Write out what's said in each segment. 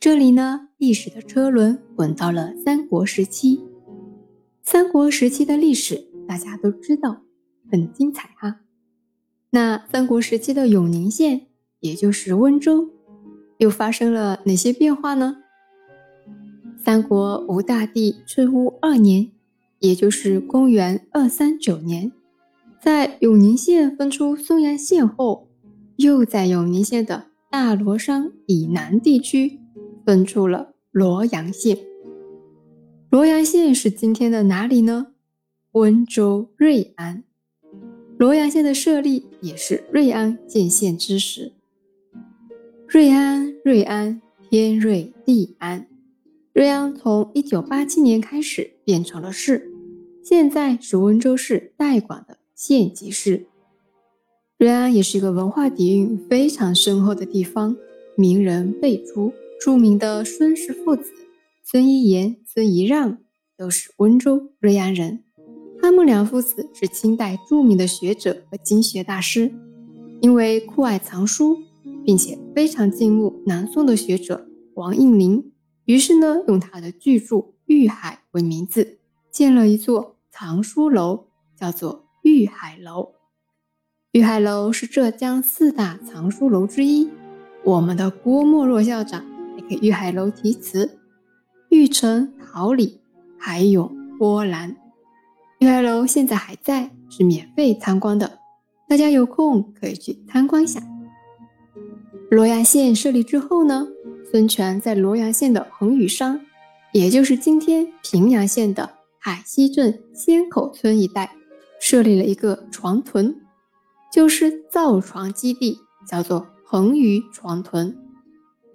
这里呢，历史的车轮滚到了三国时期。三国时期的历史大家都知道，很精彩哈。那三国时期的永宁县，也就是温州，又发生了哪些变化呢？三国吴大帝春乌二年，也就是公元二三九年，在永宁县分出松阳县后，又在永宁县的大罗山以南地区分出了罗阳县。罗阳县是今天的哪里呢？温州瑞安。罗阳县的设立也是瑞安建县之时。瑞安，瑞安，天瑞地安。瑞安从一九八七年开始变成了市，现在是温州市代管的县级市。瑞安也是一个文化底蕴非常深厚的地方，名人辈出，著名的孙氏父子孙一言、孙一让都是温州瑞安人。他们两父子是清代著名的学者和经学大师，因为酷爱藏书，并且非常敬慕南宋的学者王应麟。于是呢，用他的巨著《玉海》为名字，建了一座藏书楼，叫做玉海楼。玉海楼是浙江四大藏书楼之一。我们的郭沫若校长给玉海楼题词：“玉成桃李，海涌波澜。”玉海楼现在还在，是免费参观的，大家有空可以去参观一下。罗阳县设立之后呢？孙权在罗阳县的横屿山，也就是今天平阳县的海西镇仙口村一带，设立了一个船屯，就是造船基地，叫做横屿船屯。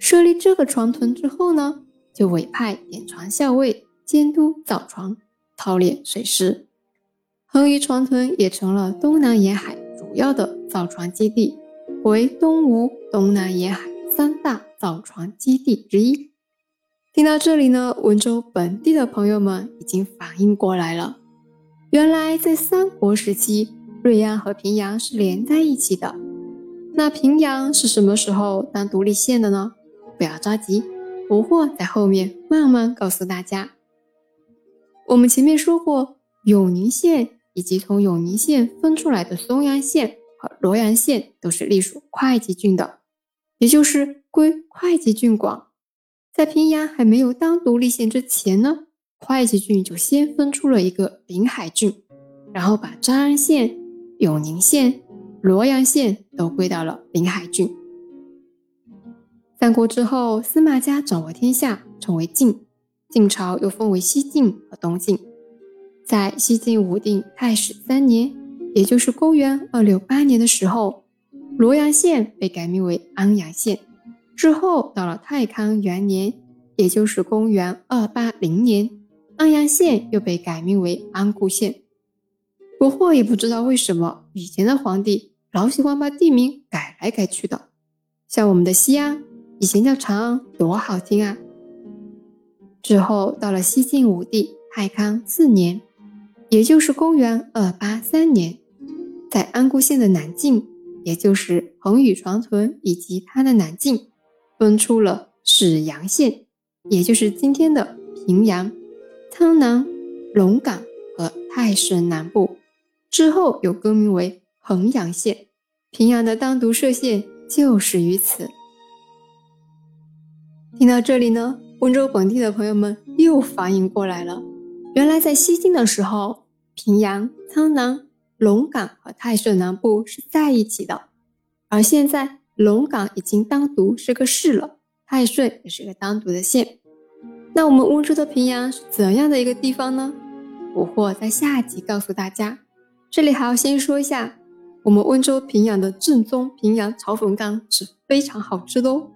设立这个船屯之后呢，就委派点船校尉监督造船、操练水师，横屿船屯也成了东南沿海主要的造船基地，为东吴东南沿海三大。造船基地之一。听到这里呢，温州本地的朋友们已经反应过来了。原来在三国时期，瑞安和平阳是连在一起的。那平阳是什么时候当独立县的呢？不要着急，不惑在后面慢慢告诉大家。我们前面说过，永宁县以及从永宁县分出来的松阳县和罗阳县都是隶属会稽郡的，也就是。归会稽郡管，在平阳还没有当独立县之前呢，会稽郡就先分出了一个临海郡，然后把张安县、永宁县、罗阳县都归到了临海郡。三国之后，司马家掌握天下，成为晋，晋朝又分为西晋和东晋。在西晋武定太始三年，也就是公元二六八年的时候，罗阳县被改名为安阳县。之后，到了太康元年，也就是公元二八零年，安阳县又被改名为安固县。不过也不知道为什么，以前的皇帝老喜欢把地名改来改去的。像我们的西安，以前叫长安，多好听啊！之后到了西晋武帝太康四年，也就是公元二八三年，在安固县的南境，也就是横屿长屯以及它的南境。分出了始阳县，也就是今天的平阳、苍南、龙岗和泰顺南部，之后又更名为衡阳县。平阳的单独设县就是于此。听到这里呢，温州本地的朋友们又反应过来了，原来在西晋的时候，平阳、苍南、龙岗和泰顺南部是在一起的，而现在。龙岗已经单独是个市了，泰顺也是个单独的县。那我们温州的平阳是怎样的一个地方呢？不惑在下集告诉大家。这里还要先说一下，我们温州平阳的正宗平阳炒粉干是非常好吃的哦。